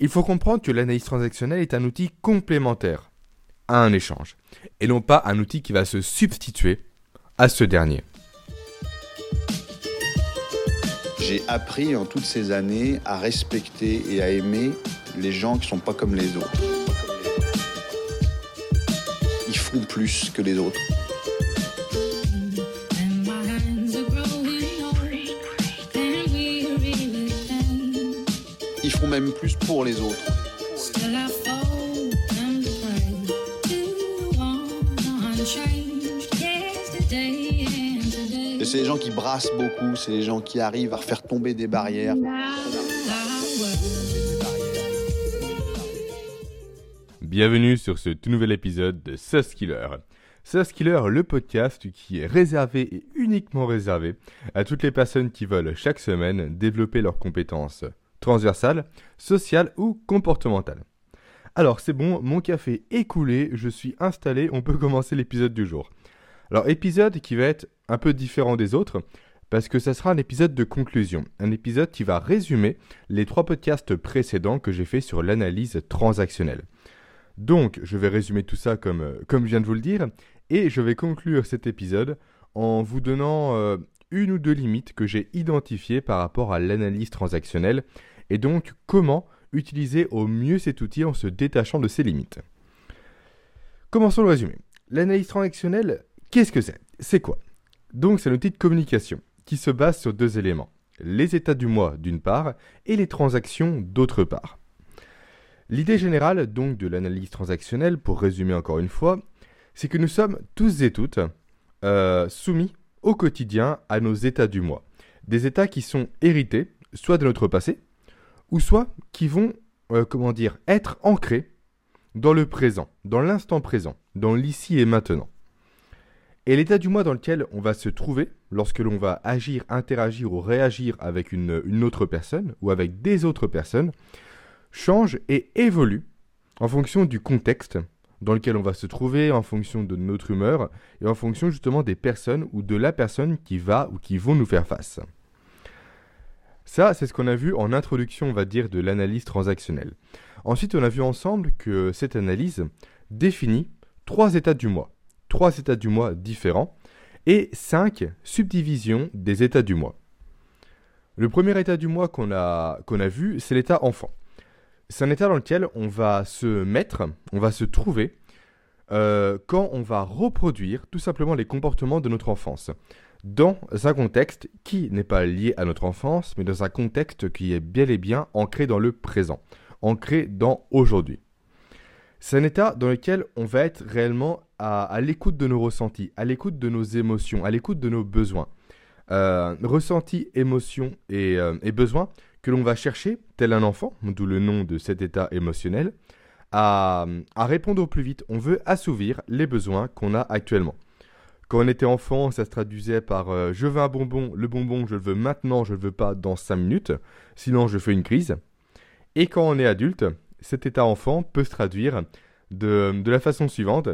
Il faut comprendre que l'analyse transactionnelle est un outil complémentaire à un échange, et non pas un outil qui va se substituer à ce dernier. J'ai appris en toutes ces années à respecter et à aimer les gens qui ne sont pas comme les autres. Ils font plus que les autres. Même plus pour les autres. C'est les gens qui brassent beaucoup, c'est les gens qui arrivent à faire tomber des barrières. Bienvenue sur ce tout nouvel épisode de Sus Killer. Sus Killer, le podcast qui est réservé et uniquement réservé à toutes les personnes qui veulent chaque semaine développer leurs compétences transversales, sociales ou comportementales. Alors c'est bon, mon café est coulé, je suis installé, on peut commencer l'épisode du jour. Alors épisode qui va être un peu différent des autres, parce que ça sera un épisode de conclusion, un épisode qui va résumer les trois podcasts précédents que j'ai fait sur l'analyse transactionnelle. Donc, je vais résumer tout ça comme, euh, comme je viens de vous le dire, et je vais conclure cet épisode en vous donnant euh, une ou deux limites que j'ai identifiées par rapport à l'analyse transactionnelle, et donc comment utiliser au mieux cet outil en se détachant de ses limites? Commençons le résumé. L'analyse transactionnelle, qu'est-ce que c'est? C'est quoi? Donc c'est un outil de communication qui se base sur deux éléments. Les états du mois d'une part et les transactions d'autre part. L'idée générale donc de l'analyse transactionnelle, pour résumer encore une fois, c'est que nous sommes tous et toutes euh, soumis au quotidien à nos états du mois. Des états qui sont hérités, soit de notre passé, ou soit qui vont, euh, comment dire, être ancrés dans le présent, dans l'instant présent, dans l'ici et maintenant. Et l'état du mois dans lequel on va se trouver lorsque l'on va agir, interagir ou réagir avec une autre personne ou avec des autres personnes change et évolue en fonction du contexte dans lequel on va se trouver, en fonction de notre humeur et en fonction justement des personnes ou de la personne qui va ou qui vont nous faire face. Ça, c'est ce qu'on a vu en introduction, on va dire, de l'analyse transactionnelle. Ensuite, on a vu ensemble que cette analyse définit trois états du mois, trois états du mois différents et cinq subdivisions des états du mois. Le premier état du mois qu'on a, vu, c'est l'état enfant c'est un état dans lequel on va se mettre, on va se trouver euh, quand on va reproduire tout simplement les comportements de notre enfance. Dans un contexte qui n'est pas lié à notre enfance, mais dans un contexte qui est bel et bien ancré dans le présent, ancré dans aujourd'hui. C'est un état dans lequel on va être réellement à, l'écoute de nos ressentis, à l'écoute de nos émotions, à l'écoute de nos besoins. Euh, ressentis, émotions et, euh, et besoins que l'on va chercher, tel un enfant, d'où le nom de cet état émotionnel, à, répondre au plus vite. On veut assouvir les besoins qu'on a actuellement. Quand on était enfant, ça se traduisait par euh, je veux un bonbon, le bonbon je le veux maintenant, je ne le veux pas dans 5 minutes, sinon je fais une crise. Et quand on est adulte, cet état enfant peut se traduire de, de la façon suivante.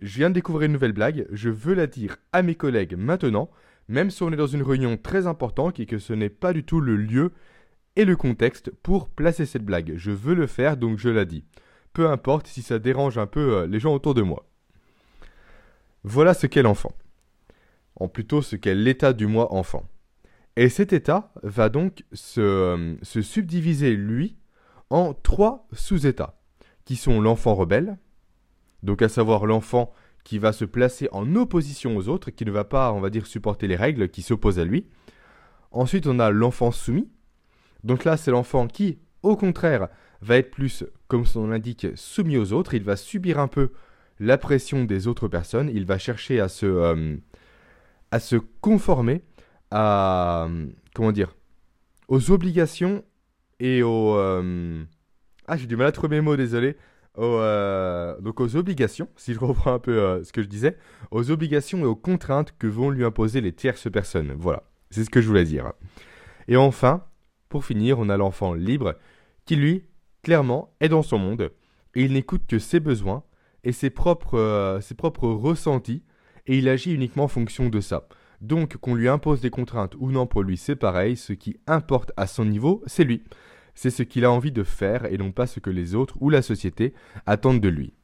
Je viens de découvrir une nouvelle blague, je veux la dire à mes collègues maintenant, même si on est dans une réunion très importante et que ce n'est pas du tout le lieu et le contexte pour placer cette blague. Je veux le faire, donc je la dis. Peu importe si ça dérange un peu euh, les gens autour de moi. Voilà ce qu'est l'enfant. En plutôt ce qu'est l'état du moi enfant. Et cet état va donc se, euh, se subdiviser, lui, en trois sous-états, qui sont l'enfant rebelle, donc à savoir l'enfant qui va se placer en opposition aux autres, qui ne va pas, on va dire, supporter les règles, qui s'opposent à lui. Ensuite, on a l'enfant soumis, donc là, c'est l'enfant qui, au contraire, va être plus, comme son nom l'indique, soumis aux autres. Il va subir un peu la pression des autres personnes. Il va chercher à se, euh, conformer à, comment dire, aux obligations et aux... Euh, ah, j'ai du mal à trouver mes mots, désolé. Euh, donc aux obligations, si je reprends un peu ce que je disais, aux obligations et aux contraintes que vont lui imposer les tierces personnes. Voilà, c'est ce que je voulais dire. Et enfin, pour finir, on a l'enfant libre qui, lui, clairement, est dans son monde et il n'écoute que ses besoins et ses propres, euh, ses propres ressentis et il agit uniquement en fonction de ça. Donc qu'on lui impose des contraintes ou non pour lui, c'est pareil, ce qui importe à son niveau, c'est lui. c'est ce qu'il a envie de faire et non pas ce que les autres ou la société attendent de lui.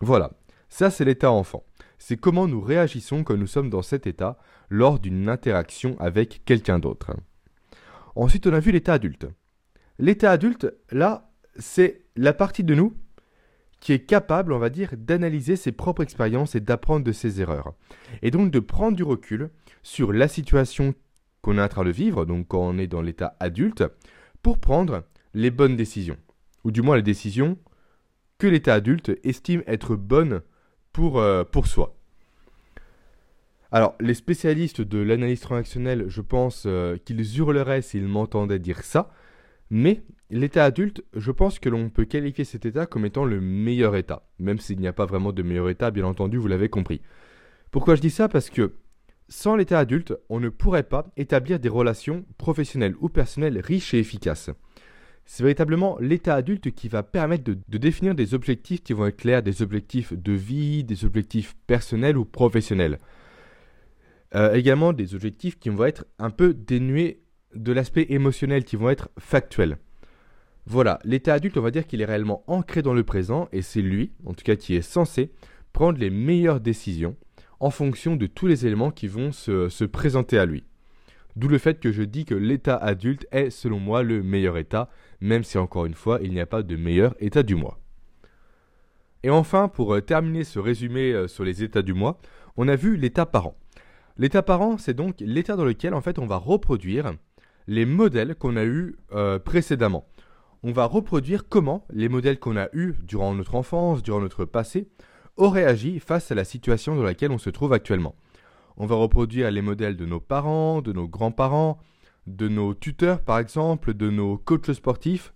Voilà, ça c'est l'état enfant. C'est comment nous réagissons quand nous sommes dans cet état lors d'une interaction avec quelqu'un d'autre. Ensuite, on a vu l'état adulte. L'état adulte, là, c'est la partie de nous qui est capable, on va dire, d'analyser ses propres expériences et d'apprendre de ses erreurs. Et donc de prendre du recul sur la situation qu'on est en train de vivre, donc quand on est dans l'état adulte, pour prendre les bonnes décisions. Ou du moins les décisions que l'état adulte estime être bonnes pour, euh, soi. Alors, les spécialistes de l'analyse transactionnelle, je pense euh, qu'ils hurleraient s'ils m'entendaient dire ça, mais l'état adulte, je pense que l'on peut qualifier cet état comme étant le meilleur état, même s'il n'y a pas vraiment de meilleur état, bien entendu, vous l'avez compris. Pourquoi je dis ça? Parce que sans l'état adulte, on ne pourrait pas établir des relations professionnelles ou personnelles riches et efficaces. C'est véritablement l'état adulte qui va permettre de, définir des objectifs qui vont être clairs, des objectifs de vie, des objectifs personnels ou professionnels. Euh, également des objectifs qui vont être un peu dénués de l'aspect émotionnel, qui vont être factuels. Voilà, l'état adulte, on va dire qu'il est réellement ancré dans le présent et c'est lui, en tout cas, qui est censé prendre les meilleures décisions en fonction de tous les éléments qui vont se, se présenter à lui. D'où le fait que je dis que l'état adulte est, selon moi, le meilleur état, même si encore une fois, il n'y a pas de meilleur état du mois. Et enfin, pour euh, terminer ce résumé euh, sur les états du mois, on a vu l'état parent. L'état parent, c'est donc l'état dans lequel en fait on va reproduire les modèles qu'on a eus euh, précédemment. On va reproduire comment les modèles qu'on a eus durant notre enfance, durant notre passé, auraient agi face à la situation dans laquelle on se trouve actuellement. On va reproduire les modèles de nos parents, de nos grands-parents, de nos tuteurs par exemple, de nos coachs sportifs,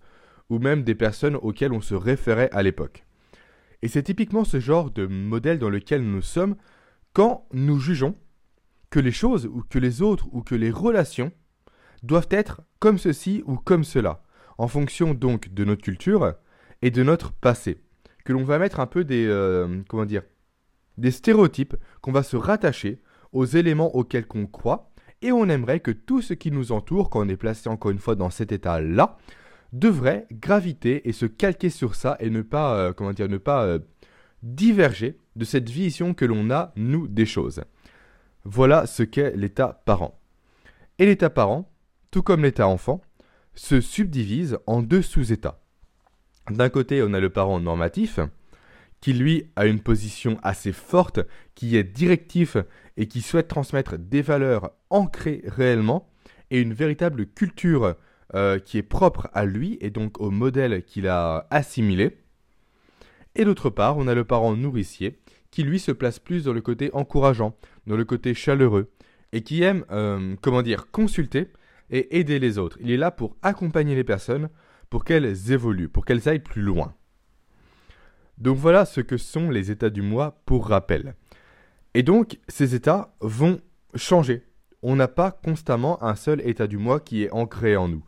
ou même des personnes auxquelles on se référait à l'époque. Et c'est typiquement ce genre de modèle dans lequel nous sommes quand nous jugeons que les choses ou que les autres ou que les relations doivent être comme ceci ou comme cela, en fonction donc de notre culture et de notre passé. Que l'on va mettre un peu des, euh, comment dire, des stéréotypes qu'on va se rattacher aux éléments auxquels on croit et on aimerait que tout ce qui nous entoure, quand on est placé encore une fois dans cet état-là, devrait graviter et se calquer sur ça et ne pas, euh, comment dire, ne pas euh, diverger de cette vision que l'on a, nous, des choses. Voilà ce qu'est l'état parent. Et l'état parent, tout comme l'état enfant, se subdivise en deux sous-états. D'un côté, on a le parent normatif, qui lui a une position assez forte, qui est directif et qui souhaite transmettre des valeurs ancrées réellement et une véritable culture euh, qui est propre à lui et donc au modèle qu'il a assimilé. Et d'autre part, on a le parent nourricier, qui lui se place plus dans le côté encourageant, dans le côté chaleureux, et qui aime, euh, comment dire, consulter et aider les autres. Il est là pour accompagner les personnes, pour qu'elles évoluent, pour qu'elles aillent plus loin. Donc voilà ce que sont les états du moi pour rappel. Et donc ces états vont changer. On n'a pas constamment un seul état du moi qui est ancré en nous.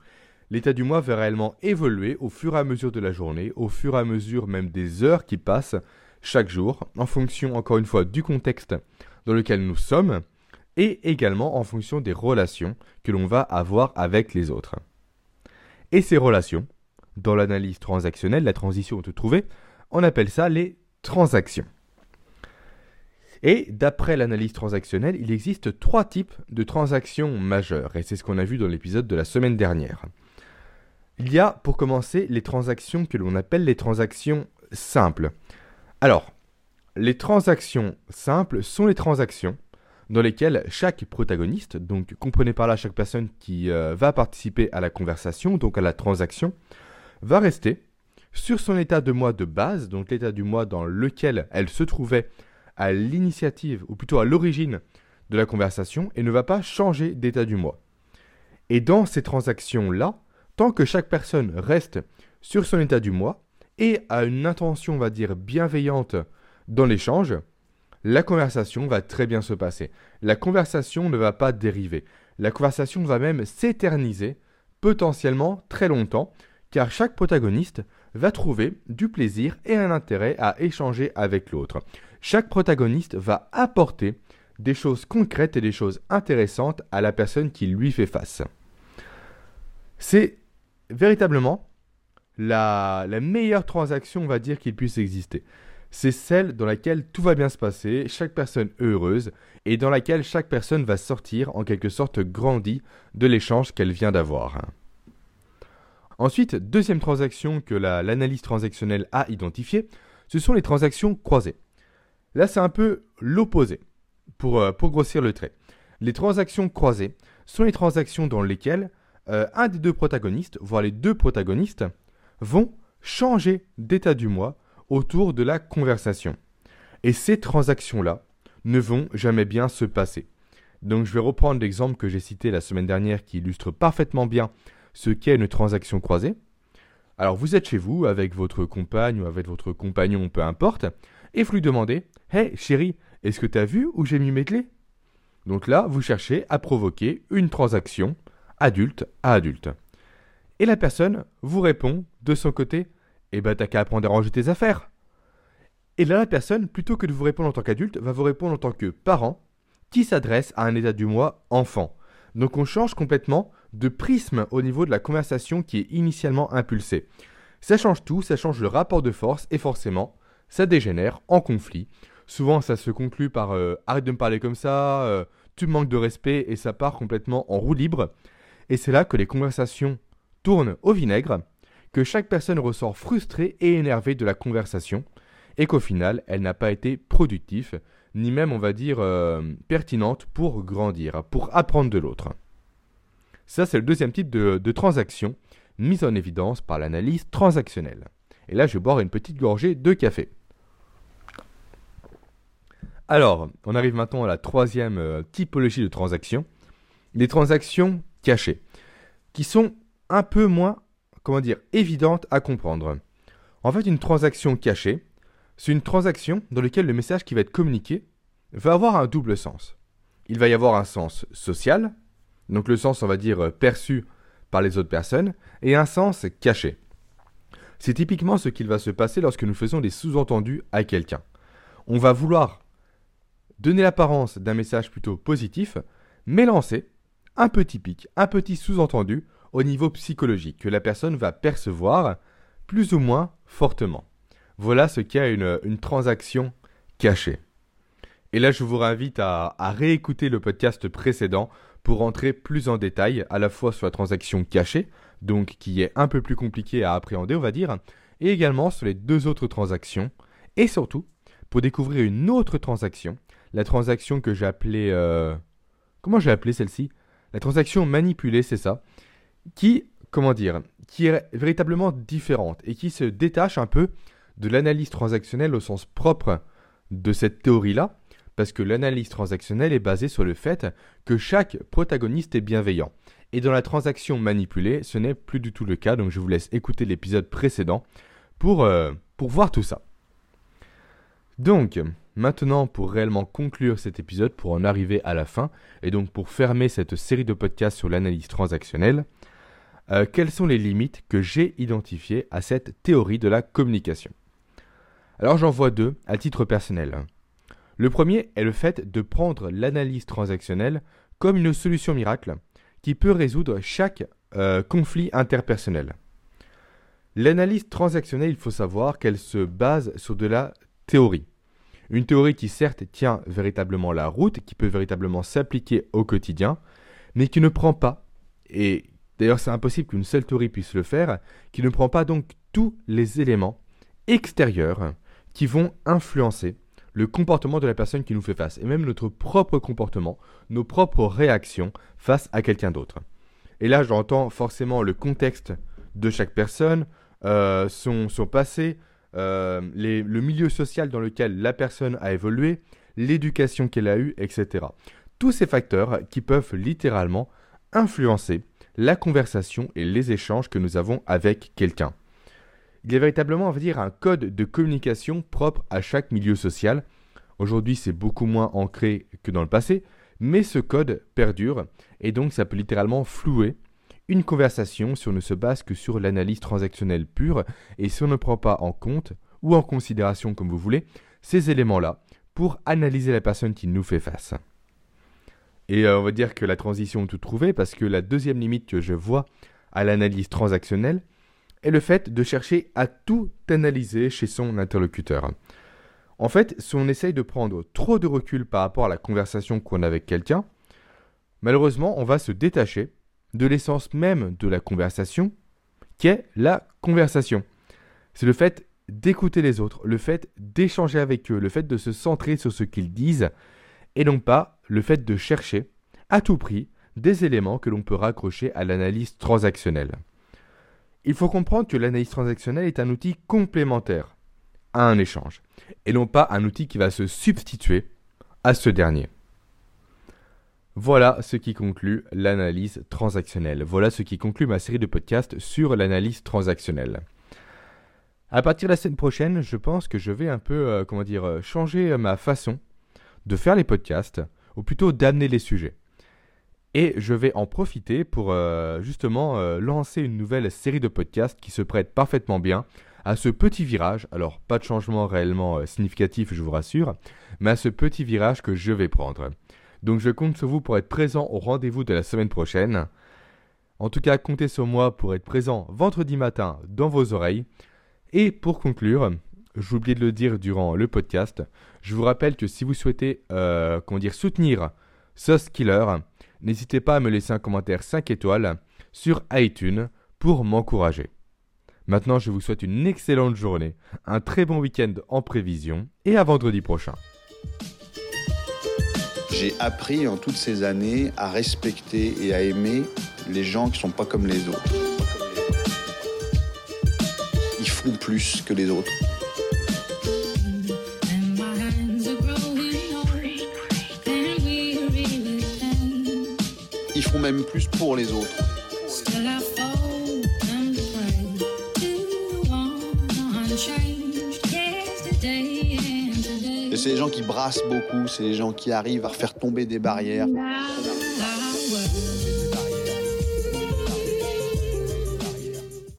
L'état du moi va réellement évoluer au fur et à mesure de la journée, au fur et à mesure même des heures qui passent, chaque jour, en fonction encore une fois du contexte dans lequel nous sommes, et également en fonction des relations que l'on va avoir avec les autres. Et ces relations, dans l'analyse transactionnelle, la transition te trouver, on appelle ça les transactions. Et d'après l'analyse transactionnelle, il existe trois types de transactions majeures, et c'est ce qu'on a vu dans l'épisode de la semaine dernière. Il y a, pour commencer, les transactions que l'on appelle les transactions simples. Alors, les transactions simples sont les transactions dans lesquelles chaque protagoniste, donc comprenez par là chaque personne qui euh, va participer à la conversation, donc à la transaction, va rester sur son état de moi de base, donc l'état du moi dans lequel elle se trouvait à l'initiative, ou plutôt à l'origine de la conversation, et ne va pas changer d'état du moi. Et dans ces transactions-là, tant que chaque personne reste sur son état du moi, et à une intention, on va dire, bienveillante dans l'échange, la conversation va très bien se passer. La conversation ne va pas dériver. La conversation va même s'éterniser, potentiellement très longtemps, car chaque protagoniste va trouver du plaisir et un intérêt à échanger avec l'autre. Chaque protagoniste va apporter des choses concrètes et des choses intéressantes à la personne qui lui fait face. C'est véritablement la, meilleure transaction, on va dire, qu'il puisse exister. C'est celle dans laquelle tout va bien se passer, chaque personne heureuse, et dans laquelle chaque personne va sortir en quelque sorte grandie de l'échange qu'elle vient d'avoir. Ensuite, deuxième transaction que l'analyse transactionnelle a identifiée, ce sont les transactions croisées. Là, c'est un peu l'opposé, pour, euh, grossir le trait. Les transactions croisées sont les transactions dans lesquelles euh, un des deux protagonistes, voire les deux protagonistes, vont changer d'état du moi autour de la conversation. Et ces transactions-là ne vont jamais bien se passer. Donc je vais reprendre l'exemple que j'ai cité la semaine dernière qui illustre parfaitement bien ce qu'est une transaction croisée. Alors vous êtes chez vous avec votre compagne ou avec votre compagnon, peu importe, et vous lui demandez Hey chérie, est-ce que tu as vu où j'ai mis mes clés? Donc là, vous cherchez à provoquer une transaction adulte à adulte. Et la personne vous répond de son côté Eh ben t'as qu'à apprendre à ranger tes affaires. Et là, la personne, plutôt que de vous répondre en tant qu'adulte, va vous répondre en tant que parent qui s'adresse à un état du moi enfant. Donc on change complètement de prisme au niveau de la conversation qui est initialement impulsée. Ça change tout, ça change le rapport de force et forcément, ça dégénère en conflit. Souvent, ça se conclut par euh, arrête de me parler comme ça, euh, tu me manques de respect et ça part complètement en roue libre. Et c'est là que les conversations tournent au vinaigre, que chaque personne ressort frustrée et énervée de la conversation et qu'au final, elle n'a pas été productive, ni même, on va dire, euh, pertinente pour grandir, pour apprendre de l'autre. Ça, c'est le deuxième type de, transaction mise en évidence par l'analyse transactionnelle. Et là, je vais boire une petite gorgée de café. Alors, on arrive maintenant à la troisième euh, typologie de transaction, les transactions cachées, qui sont un peu moins, comment dire, évidentes à comprendre. En fait, une transaction cachée, c'est une transaction dans laquelle le message qui va être communiqué va avoir un double sens. Il va y avoir un sens social, donc le sens, on va dire, perçu par les autres personnes, et un sens caché. C'est typiquement ce qu'il va se passer lorsque nous faisons des sous-entendus à quelqu'un. On va vouloir donner l'apparence d'un message plutôt positif, mais lancer un petit pic, un petit sous-entendu au niveau psychologique que la personne va percevoir plus ou moins fortement. Voilà ce qu'est une, une transaction cachée. Et là, je vous invite à, réécouter le podcast précédent pour entrer plus en détail à la fois sur la transaction cachée, donc qui est un peu plus compliquée à appréhender, on va dire, et également sur les deux autres transactions, et surtout pour découvrir une autre transaction, la transaction que j'ai appelée... Euh, comment j'ai appelé celle-ci? La transaction manipulée, c'est ça, qui, comment dire, qui est véritablement différente et qui se détache un peu de l'analyse transactionnelle au sens propre de cette théorie-là, parce que l'analyse transactionnelle est basée sur le fait que chaque protagoniste est bienveillant. Et dans la transaction manipulée, ce n'est plus du tout le cas, donc je vous laisse écouter l'épisode précédent pour, euh, pour voir tout ça. Donc, maintenant, pour réellement conclure cet épisode, pour en arriver à la fin, et donc pour fermer cette série de podcasts sur l'analyse transactionnelle, euh, quelles sont les limites que j'ai identifiées à cette théorie de la communication? Alors j'en vois deux à titre personnel. Le premier est le fait de prendre l'analyse transactionnelle comme une solution miracle qui peut résoudre chaque euh, conflit interpersonnel. L'analyse transactionnelle, il faut savoir qu'elle se base sur de la théorie. Une théorie qui certes tient véritablement la route, qui peut véritablement s'appliquer au quotidien, mais qui ne prend pas, et d'ailleurs c'est impossible qu'une seule théorie puisse le faire, qui ne prend pas donc tous les éléments extérieurs qui vont influencer le comportement de la personne qui nous fait face, et même notre propre comportement, nos propres réactions face à quelqu'un d'autre. Et là, j'entends forcément le contexte de chaque personne, euh, son, passé, euh, le milieu social dans lequel la personne a évolué, l'éducation qu'elle a eue, etc. Tous ces facteurs qui peuvent littéralement influencer la conversation et les échanges que nous avons avec quelqu'un. Il y a véritablement, on va dire, un code de communication propre à chaque milieu social. Aujourd'hui, c'est beaucoup moins ancré que dans le passé, mais ce code perdure et donc ça peut littéralement flouer une conversation si on ne se base que sur l'analyse transactionnelle pure et si on ne prend pas en compte ou en considération, comme vous voulez, ces éléments-là pour analyser la personne qui nous fait face. Et euh, on va dire que la transition tout trouvée parce que la deuxième limite que je vois à l'analyse transactionnelle est le fait de chercher à tout analyser chez son interlocuteur. En fait, si on essaye de prendre trop de recul par rapport à la conversation qu'on a avec quelqu'un, malheureusement, on va se détacher de l'essence même de la conversation, qui est la conversation. C'est le fait d'écouter les autres, le fait d'échanger avec eux, le fait de se centrer sur ce qu'ils disent, et non pas le fait de chercher, à tout prix, des éléments que l'on peut raccrocher à l'analyse transactionnelle. Il faut comprendre que l'analyse transactionnelle est un outil complémentaire à un échange, et non pas un outil qui va se substituer à ce dernier. Voilà ce qui conclut l'analyse transactionnelle. Voilà ce qui conclut ma série de podcasts sur l'analyse transactionnelle. À partir de la semaine prochaine, je pense que je vais un peu, euh, comment dire, euh, changer ma façon de faire les podcasts, ou plutôt d'amener les sujets. Et je vais en profiter pour euh, justement lancer une nouvelle série de podcasts qui se prête parfaitement bien à ce petit virage, alors pas de changement réellement significatif, je vous rassure, mais à ce petit virage que je vais prendre. Donc je compte sur vous pour être présent au rendez-vous de la semaine prochaine. En tout cas, comptez sur moi pour être présent vendredi matin dans vos oreilles. Et pour conclure, j'ai oublié de le dire durant le podcast, je vous rappelle que si vous souhaitez euh, soutenir ce Killer, n'hésitez pas à me laisser un commentaire 5 étoiles sur iTunes pour m'encourager. Maintenant, je vous souhaite une excellente journée, un très bon week-end en prévision et à vendredi prochain. J'ai appris en toutes ces années à respecter et à aimer les gens qui sont pas comme les autres. Ils font plus que les autres. Même plus pour les autres. c'est les gens qui brassent beaucoup, c'est les gens qui arrivent à faire tomber des barrières.